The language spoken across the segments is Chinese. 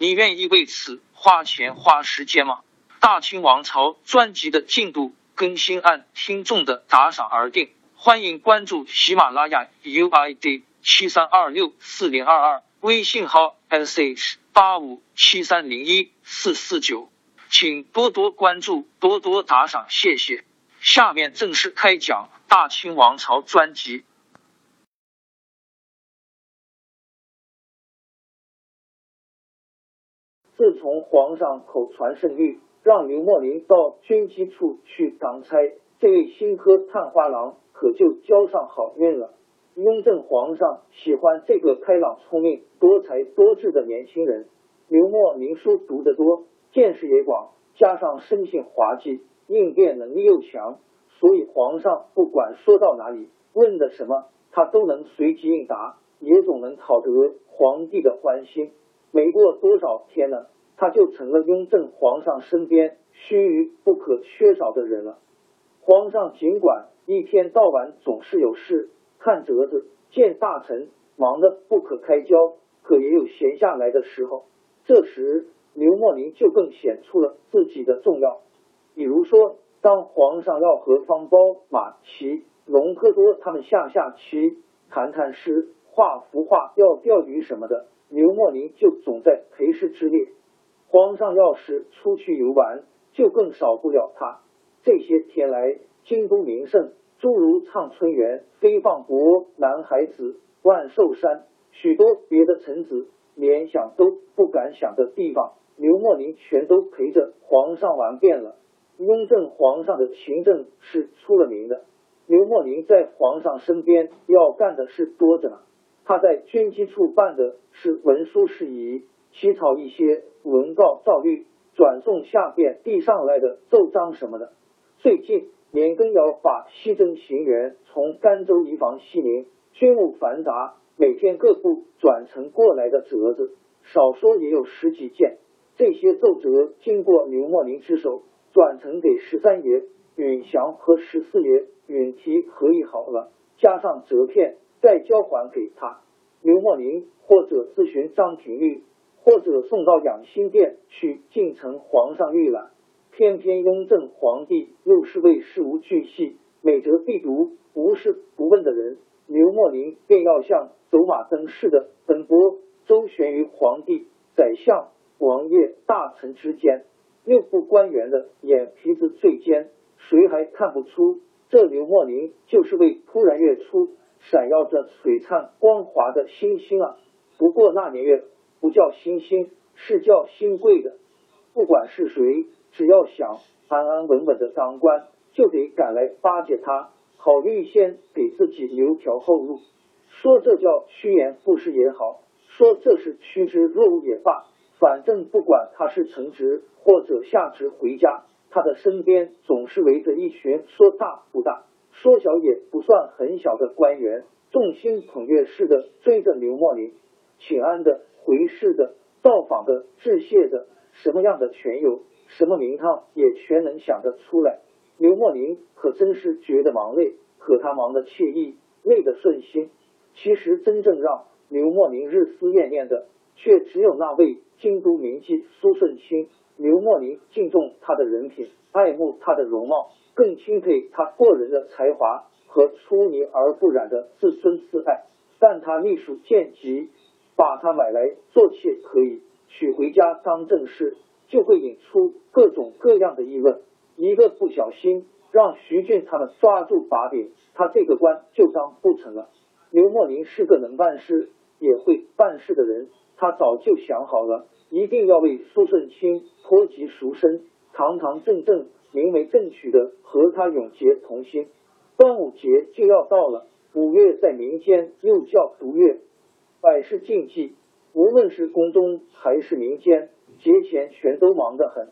你愿意为此花钱花时间吗？大清王朝专辑的进度更新按听众的打赏而定，欢迎关注喜马拉雅 UID 七三二六四零二二，微信号 sh 八五七三零一四四九，请多多关注，多多打赏，谢谢。下面正式开讲。大清王朝专辑。自从皇上口传圣谕，让刘墨林到军机处去当差，这位新科探花郎可就交上好运了。雍正皇上喜欢这个开朗、聪明、多才多智的年轻人。刘墨林书读得多，见识也广，加上生性滑稽，应变能力又强。所以皇上不管说到哪里，问的什么，他都能随机应答，也总能讨得皇帝的欢心。没过多少天呢，他就成了雍正皇上身边须臾不可缺少的人了。皇上尽管一天到晚总是有事，看折子、见大臣，忙得不可开交，可也有闲下来的时候。这时刘墨林就更显出了自己的重要，比如说。当皇上要和方苞、马齐、隆科多他们下下棋、谈谈诗、画幅画、钓钓鱼什么的，刘墨林就总在陪侍之列。皇上要是出去游玩，就更少不了他。这些天来，京都名胜，诸如畅春园、飞放国、南海子、万寿山，许多别的臣子连想都不敢想的地方，刘墨林全都陪着皇上玩遍了。雍正皇上的勤政是出了名的，刘墨林在皇上身边要干的事多着呢。他在军机处办的是文书事宜，起草一些文告诏律，转送下边递上来的奏章什么的。最近年羹尧把西征行员从甘州移防西宁，军务繁杂，每天各部转呈过来的折子，少说也有十几件。这些奏折经过刘墨林之手。转呈给十三爷允祥和十四爷允提合议好了，加上折片，再交还给他。刘墨林或者咨询张廷玉，或者送到养心殿去进呈皇上御览。偏偏雍正皇帝又是位事无巨细、每折必读、无事不问的人，刘墨林便要像走马灯似的奔波周旋于皇帝、宰相、王爷、大臣之间。六部官员的眼皮子最尖，谁还看不出这刘墨林就是位突然月出闪耀着璀璨光华的星星啊！不过那年月不叫星星，是叫新贵的。不管是谁，只要想安安稳稳的当官，就得赶来巴结他，好预先给自己留条后路。说这叫趋炎附势也好，说这是趋之若鹜也罢。反正不管他是承职或者下职回家，他的身边总是围着一群说大不大、说小也不算很小的官员，众星捧月似的追着刘墨林，请安的、回事的、造访的、致谢的，什么样的全有，什么名堂也全能想得出来。刘墨林可真是觉得忙累，可他忙得惬意，累得顺心。其实真正让刘墨林日思夜念的。却只有那位京都名妓苏顺清。刘墨林敬重他的人品，爱慕他的容貌，更钦佩他过人的才华和出泥而不染的自尊自爱。但他秘书见急，把他买来做妾可以，娶回家当正室，就会引出各种各样的议论。一个不小心，让徐俊他们抓住把柄，他这个官就当不成了。刘墨林是个能办事也会办事的人，他早就想好了，一定要为苏顺清脱籍赎身，堂堂正正、名为正娶的和他永结同心。端午节就要到了，五月在民间又叫毒月，百事禁忌，无论是宫中还是民间，节前全都忙得很。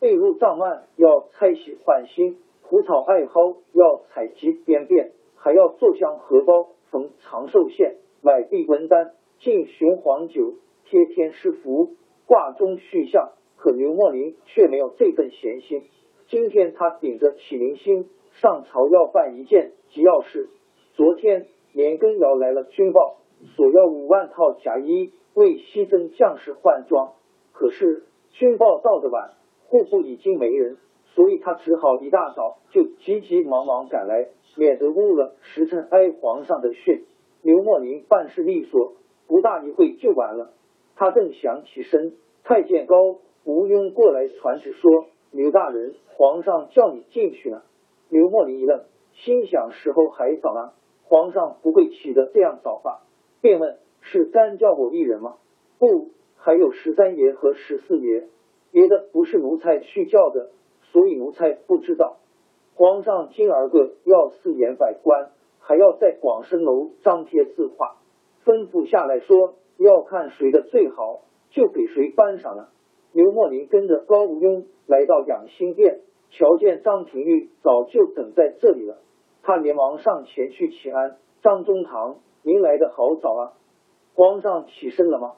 被褥帐幔要拆洗换新，蒲草艾蒿要采集编辫，还要做香荷包。逢长寿线，买币文丹，敬雄黄酒，贴天师符，挂钟续相。可刘墨林却没有这份闲心。今天他顶着启明星上朝，要办一件急要事。昨天年羹尧来了军报，索要五万套甲衣，为西征将士换装。可是军报到的晚，户部已经没人，所以他只好一大早就急急忙忙赶来。免得误了时辰挨皇上的训。刘莫林办事利索，不大一会就完了。他正想起身，太监高吴庸过来传旨说：“刘大人，皇上叫你进去呢。”刘墨林一愣，心想时候还早呢，皇上不会起得这样早吧？便问：“是单叫我一人吗？”“不，还有十三爷和十四爷，别的不是奴才去叫的，所以奴才不知道。”皇上今儿个要四言百官，还要在广生楼张贴字画，吩咐下来说要看谁的最好，就给谁颁赏了。刘墨林跟着高无庸来到养心殿，瞧见张廷玉早就等在这里了，他连忙上前去请安。张中堂，您来的好早啊！皇上起身了吗？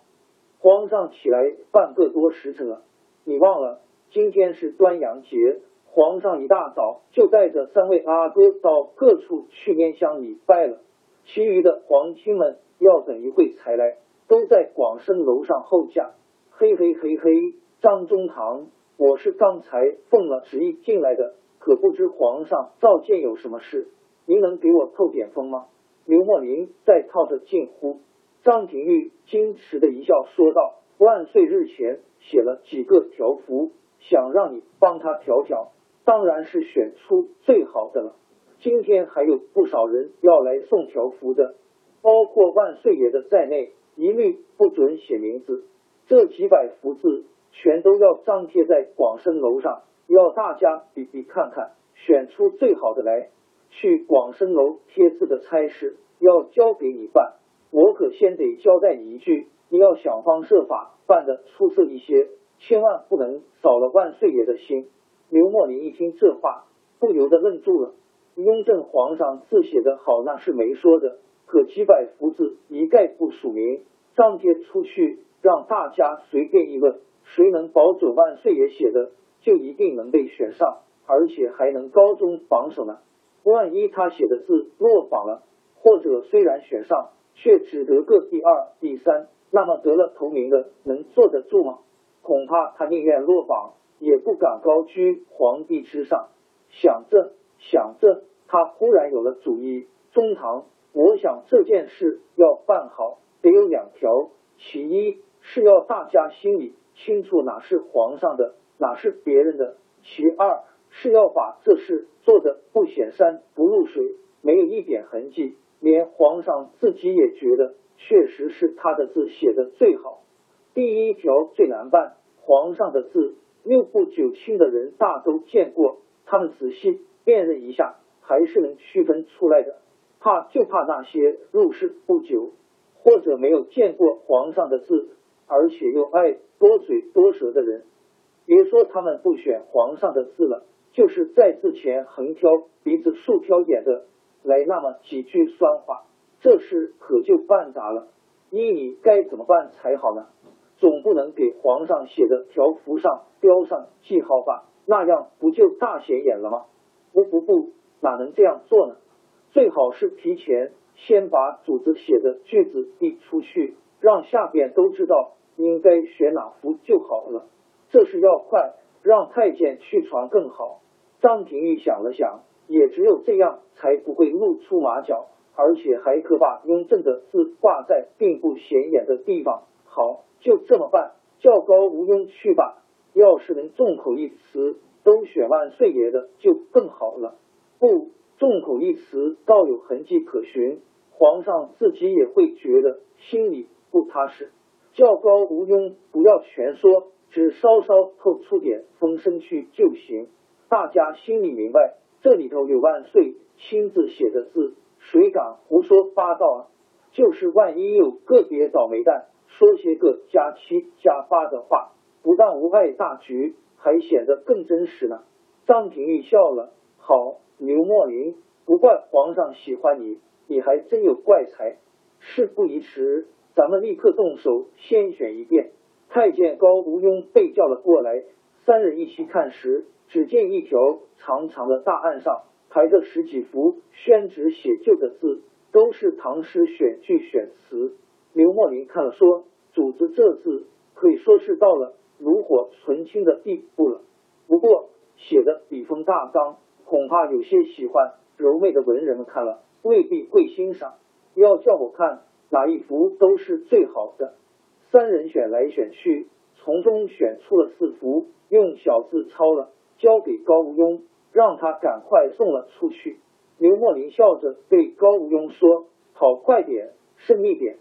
皇上起来半个多时辰了，你忘了今天是端阳节？皇上一大早就带着三位阿哥到各处去拈香礼拜了，其余的皇亲们要等一会才来，都在广生楼上候驾。嘿嘿嘿嘿，张中堂，我是刚才奉了旨意进来的，可不知皇上召见有什么事，您能给我透点风吗？刘墨林在套着近乎，张廷玉矜持的一笑说道：“万岁日前写了几个条幅，想让你帮他调调。”当然是选出最好的了。今天还有不少人要来送条幅的，包括万岁爷的在内，一律不准写名字。这几百幅字全都要张贴在广生楼上，要大家比比看看，选出最好的来。去广生楼贴字的差事要交给你办，我可先得交代你一句，你要想方设法办的出色一些，千万不能扫了万岁爷的心。刘默林一听这话，不由得愣住了。雍正皇上字写的好，那是没说的。可几百幅字一概不署名，张贴出去，让大家随便议论，谁能保准万岁爷写的就一定能被选上，而且还能高中榜首呢？万一他写的字落榜了，或者虽然选上，却只得个第二、第三，那么得了头名的能坐得住吗？恐怕他宁愿落榜。也不敢高居皇帝之上，想着想着，他忽然有了主意。中堂，我想这件事要办好，得有两条：其一是要大家心里清楚哪是皇上的，哪是别人的；其二是要把这事做得不显山不露水，没有一点痕迹，连皇上自己也觉得确实是他的字写的最好。第一条最难办，皇上的字。六部九卿的人大都见过，他们仔细辨认一下，还是能区分出来的。怕就怕那些入世不久，或者没有见过皇上的字，而且又爱多嘴多舌的人。别说他们不选皇上的字了，就是在字前横挑鼻子竖挑眼的来那么几句酸话，这事可就办砸了。依你该怎么办才好呢？总不能给皇上写的条幅上标上记号吧？那样不就大显眼了吗？不不不，哪能这样做呢？最好是提前先把主子写的句子递出去，让下边都知道应该选哪幅就好了。这是要快，让太监去传更好。张廷玉想了想，也只有这样才不会露出马脚，而且还可把雍正的字挂在并不显眼的地方。好。就这么办，叫高无庸去吧。要是能众口一词都选万岁爷的，就更好了。不，众口一词倒有痕迹可循，皇上自己也会觉得心里不踏实。叫高无庸不要全说，只稍稍透出点风声去就行。大家心里明白，这里头有万岁亲自写的字，谁敢胡说八道啊？就是万一有个别倒霉蛋说些个加七加八的话，不但无碍大局，还显得更真实呢。张廷玉笑了，好，刘墨林，不怪皇上喜欢你，你还真有怪才。事不宜迟，咱们立刻动手，先选一遍。太监高无庸被叫了过来，三人一起看时。只见一条长长的大案上排着十几幅宣纸写就的字，都是唐诗选句选词。刘墨林看了说：“主子这字可以说是到了炉火纯青的地步了。不过写的笔锋大刚，恐怕有些喜欢柔媚的文人们看了未必会欣赏。要叫我看哪一幅都是最好的。”三人选来选去，从中选出了四幅，用小字抄了。交给高无庸，让他赶快送了出去。刘墨林笑着对高无庸说：“跑快点，慎密点。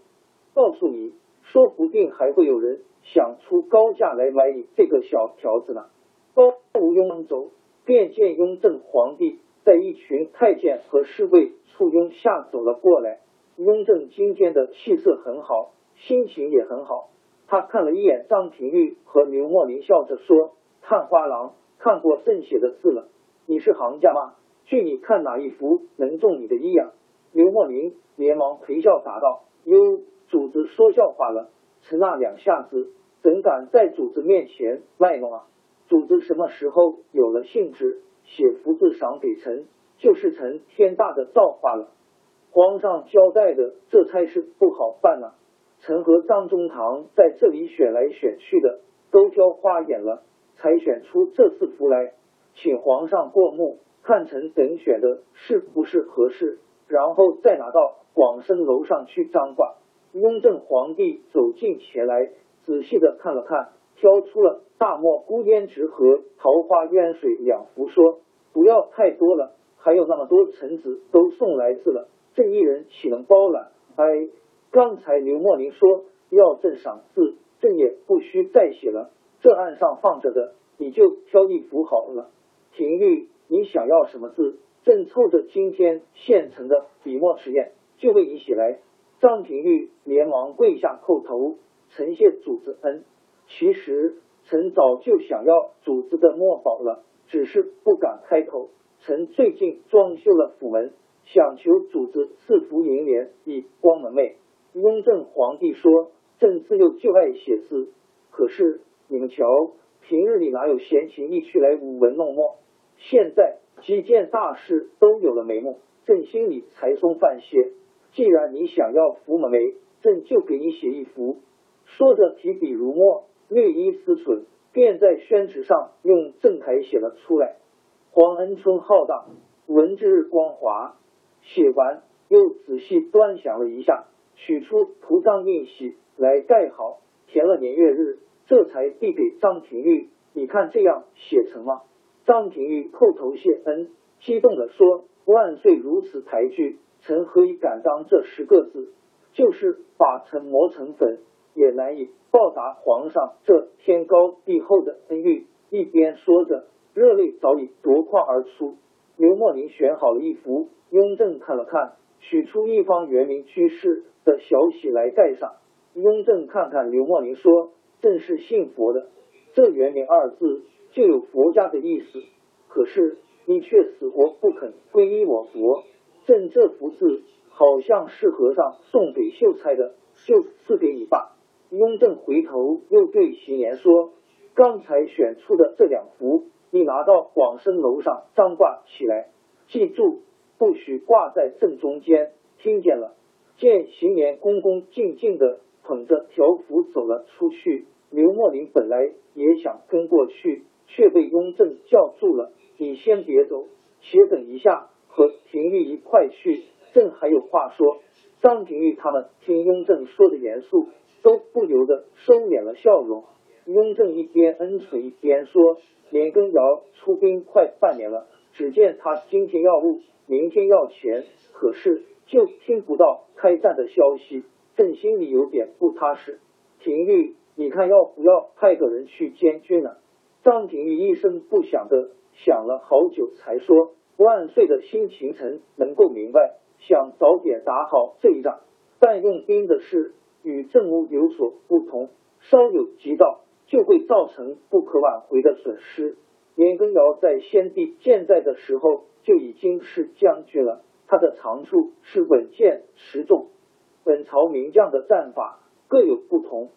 告诉你，说不定还会有人想出高价来买你这个小条子呢。”高无庸走，便见雍正皇帝在一群太监和侍卫簇拥下走了过来。雍正今天的气色很好，心情也很好。他看了一眼张廷玉和刘墨林，笑着说：“探花郎。”看过朕写的字了，你是行家吗？据你看哪一幅能中你的意啊？刘墨林连忙陪笑答道：“哟，主子说笑话了，臣那两下子怎敢在主子面前卖弄啊？主子什么时候有了兴致写福字赏给臣，就是臣天大的造化了。皇上交代的这差事不好办啊！臣和张中堂在这里选来选去的，都挑花眼了。”才选出这四幅来，请皇上过目，看臣等选的是不是合适，然后再拿到广生楼上去张挂。雍正皇帝走近前来，仔细的看了看，挑出了大漠孤烟直和桃花渊水两幅，说：“不要太多了，还有那么多臣子都送来字了，朕一人岂能包揽？”哎，刚才刘墨林说要朕赏字，朕也不需再写了。这案上放着的，你就挑一幅好了。廷玉，你想要什么字？朕凑着今天现成的笔墨纸砚，就为你写来。张廷玉连忙跪下叩头，臣谢主子恩。其实臣早就想要主子的墨宝了，只是不敢开口。臣最近装修了府门，想求主子赐福银联，以光门楣。雍正皇帝说，朕自幼就爱写字，可是。你们瞧，平日里哪有闲情逸趣来舞文弄墨？现在几件大事都有了眉目，朕心里才松泛些。既然你想要福门楣，朕就给你写一幅。说着，提笔如墨，略一思忖，便在宣纸上用正楷写了出来：“皇恩春浩荡，文质光华。”写完，又仔细端详了一下，取出图章印玺来盖好，填了年月日。这才递给张廷玉，你看这样写成吗？张廷玉叩头谢恩，激动的说：“万岁如此抬举，臣何以敢当这十个字？就是把臣磨成粉，也难以报答皇上这天高地厚的恩遇。”一边说着，热泪早已夺眶而出。刘墨林选好了一幅，雍正看了看，取出一方元明居士的小玺来盖上。雍正看看刘墨林说。正是信佛的，这“元明”二字就有佛家的意思。可是你却死活不肯皈依我佛，朕这幅字好像是和尚送给秀才的，就赐给你吧。雍正回头又对邢言说：“刚才选出的这两幅，你拿到广生楼上张挂起来，记住，不许挂在正中间，听见了？”见邢年恭恭敬敬的。捧着条幅走了出去。刘墨林本来也想跟过去，却被雍正叫住了：“你先别走，且等一下，和廷玉一块去。朕还有话说。”张廷玉他们听雍正说的严肃，都不由得收敛了笑容。雍正一边恩垂一边说：“年羹尧出兵快半年了，只见他今天要物，明天要钱，可是就听不到开战的消息，朕心里有点不踏实。廷玉，你看要不要派个人去监军呢？”张廷玉一声不响的想了好久，才说：“万岁的心情臣能够明白，想早点打好这一仗，但用兵的事与政务有所不同，稍有急躁。”就会造成不可挽回的损失。年羹尧在先帝健在的时候就已经是将军了，他的长处是稳健持重。本朝名将的战法各有不同，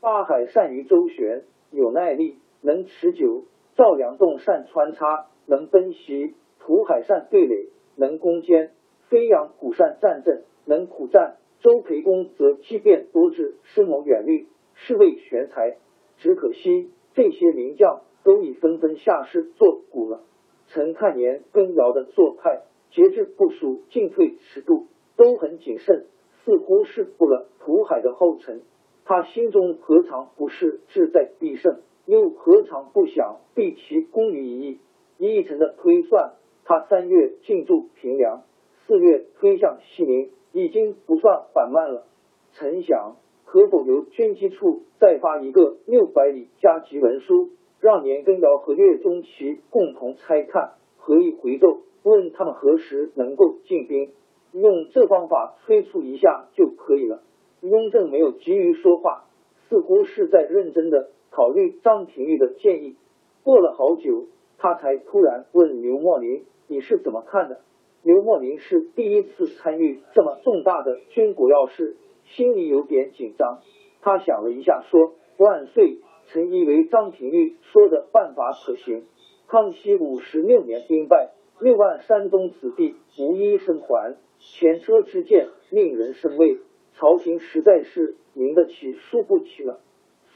八海善于周旋，有耐力，能持久；赵良栋善穿插，能奔袭；涂海善对垒，能攻坚；飞扬虎善战阵，能苦战；周培公则机变多智，深谋远虑，是位全才。只可惜这些名将都已纷纷下世做古了。陈看年羹尧的做派，节制部署，进退尺度都很谨慎，似乎是步了涂海的后尘。他心中何尝不是志在必胜，又何尝不想毕其功于一役？一臣的推算，他三月进驻平凉，四月推向西宁，已经不算缓慢了。陈想。可否由军机处再发一个六百里加急文书，让年羹尧和岳钟琪共同拆看，合议回奏，问他们何时能够进兵？用这方法催促一下就可以了。雍正没有急于说话，似乎是在认真的考虑张廷玉的建议。过了好久，他才突然问刘墨林：“你是怎么看的？”刘墨林是第一次参与这么重大的军国要事。心里有点紧张，他想了一下，说：“万岁，臣以为张廷玉说的办法可行。康熙五十六年兵败，六万山东子弟无一生还，前车之鉴令人生畏，朝廷实在是赢得起输不起了。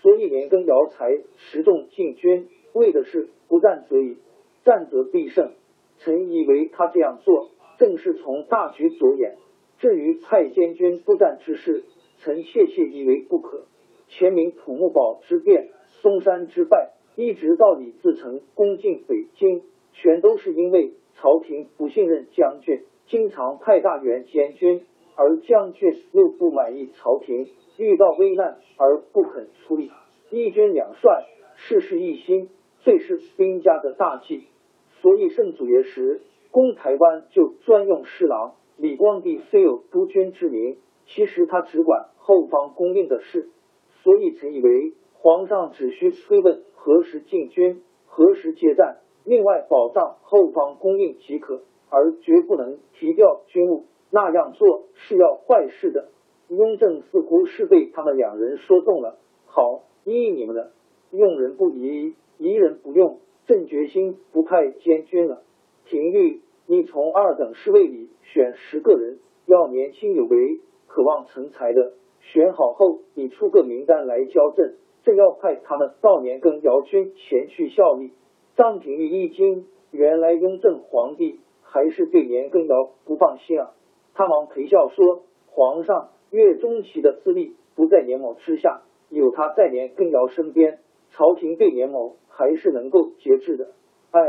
所以年羹尧才持重进军，为的是不战则已，战则必胜。臣以为他这样做，正是从大局着眼。”至于派监军作战之事，臣切切以为不可。前明土木堡之变、嵩山之败，一直到李自成攻进北京，全都是因为朝廷不信任将军，经常派大员监军，而将军又不满意朝廷，遇到危难而不肯出力。一军两帅，事事一心，最是兵家的大忌。所以圣祖爷时攻台湾，就专用侍郎。李光地虽有督军之名，其实他只管后方供应的事，所以臣以为皇上只需催问何时进军、何时接战，另外保障后方供应即可，而绝不能提调军务。那样做是要坏事的。雍正似乎是被他们两人说动了，好，依你们的，用人不疑，疑人不用，朕决心不派监军了。廷玉。你从二等侍卫里选十个人，要年轻有为、渴望成才的。选好后，你出个名单来交朕，朕要派他们到年羹尧军前去效力。张廷玉一惊，原来雍正皇帝还是对年羹尧不放心啊！他忙陪笑说：“皇上，岳钟琪的资历不在年某之下，有他在年羹尧身边，朝廷对年某还是能够节制的。”哎，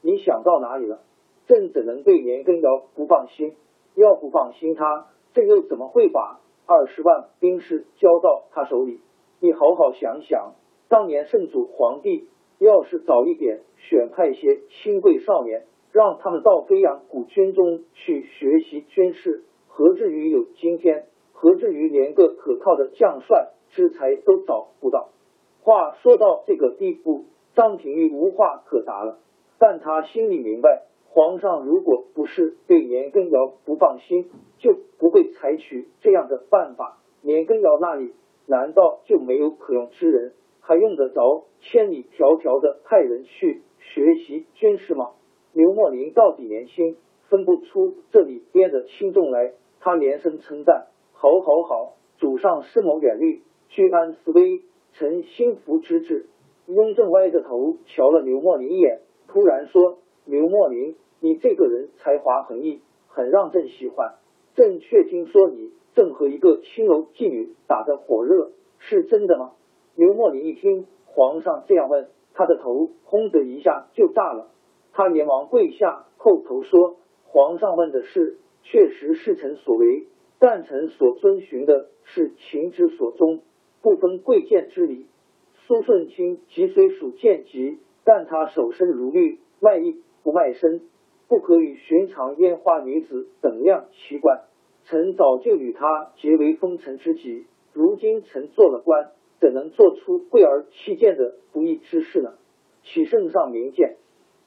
你想到哪里了？朕怎能对年羹尧不放心？要不放心他，朕又怎么会把二十万兵士交到他手里？你好好想想，当年圣祖皇帝要是早一点选派些亲贵少年，让他们到飞扬古军中去学习军事，何至于有今天？何至于连个可靠的将帅之才都找不到？话说到这个地步，张廷玉无话可答了，但他心里明白。皇上如果不是对年羹尧不放心，就不会采取这样的办法。年羹尧那里难道就没有可用之人，还用得着千里迢迢的派人去学习军事吗？刘墨林到底年轻，分不出这里边的轻重来。他连声称赞：“好，好，好！主上深谋远虑，居安思危，臣心服之至。”雍正歪着头瞧了刘墨林一眼，突然说：“刘墨林。”你这个人才华横溢，很让朕喜欢。朕却听说你正和一个青楼妓女打得火热，是真的吗？刘墨林一听，皇上这样问，他的头轰的一下就炸了。他连忙跪下叩头说：“皇上问的事，确实是臣所为，但臣所遵循的是情之所宗，不分贵贱之礼。苏顺清即虽属贱籍，但他守身如玉，外衣不外身，不可与寻常烟花女子等量齐观。臣早就与他结为封臣知己，如今臣做了官，怎能做出贵而弃贱的不义之事呢？启圣上明鉴。”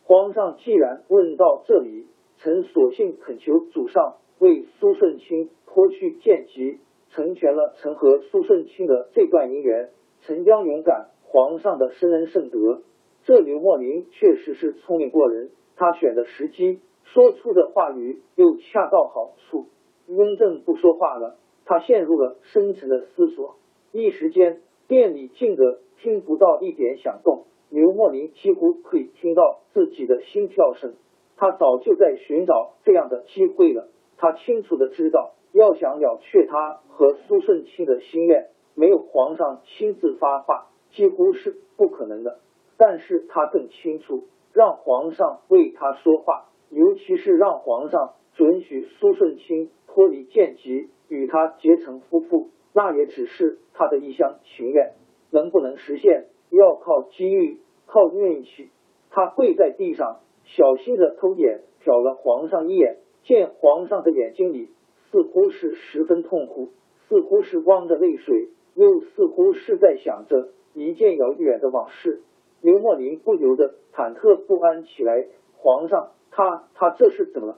皇上既然问到这里，臣索性恳求祖上为苏顺清脱去剑籍，成全了臣和苏顺清的这段姻缘。臣将勇敢皇上的深恩圣德。这刘墨林确实是聪明过人，他选的时机，说出的话语又恰到好处。雍正不说话了，他陷入了深沉的思索，一时间店里静得听不到一点响动。刘墨林几乎可以听到自己的心跳声，他早就在寻找这样的机会了。他清楚的知道，要想了却他和苏顺清的心愿，没有皇上亲自发话，几乎是不可能的。但是他更清楚，让皇上为他说话，尤其是让皇上准许苏顺清脱离贱籍，与他结成夫妇，那也只是他的一厢情愿。能不能实现？要靠机遇，靠运气。他跪在地上，小心的偷眼瞟了皇上一眼，见皇上的眼睛里似乎是十分痛苦，似乎是汪着泪水，又似乎是在想着一件遥远的往事。刘墨林不由得忐忑不安起来。皇上，他他这是怎么了？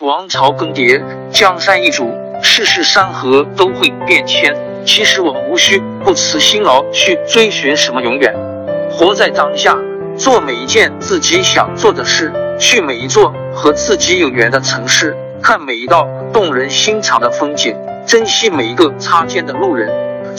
王朝更迭，江山易主，世事山河都会变迁。其实我们无需不辞辛劳去追寻什么永远，活在当下，做每一件自己想做的事，去每一座和自己有缘的城市，看每一道动人心肠的风景，珍惜每一个擦肩的路人。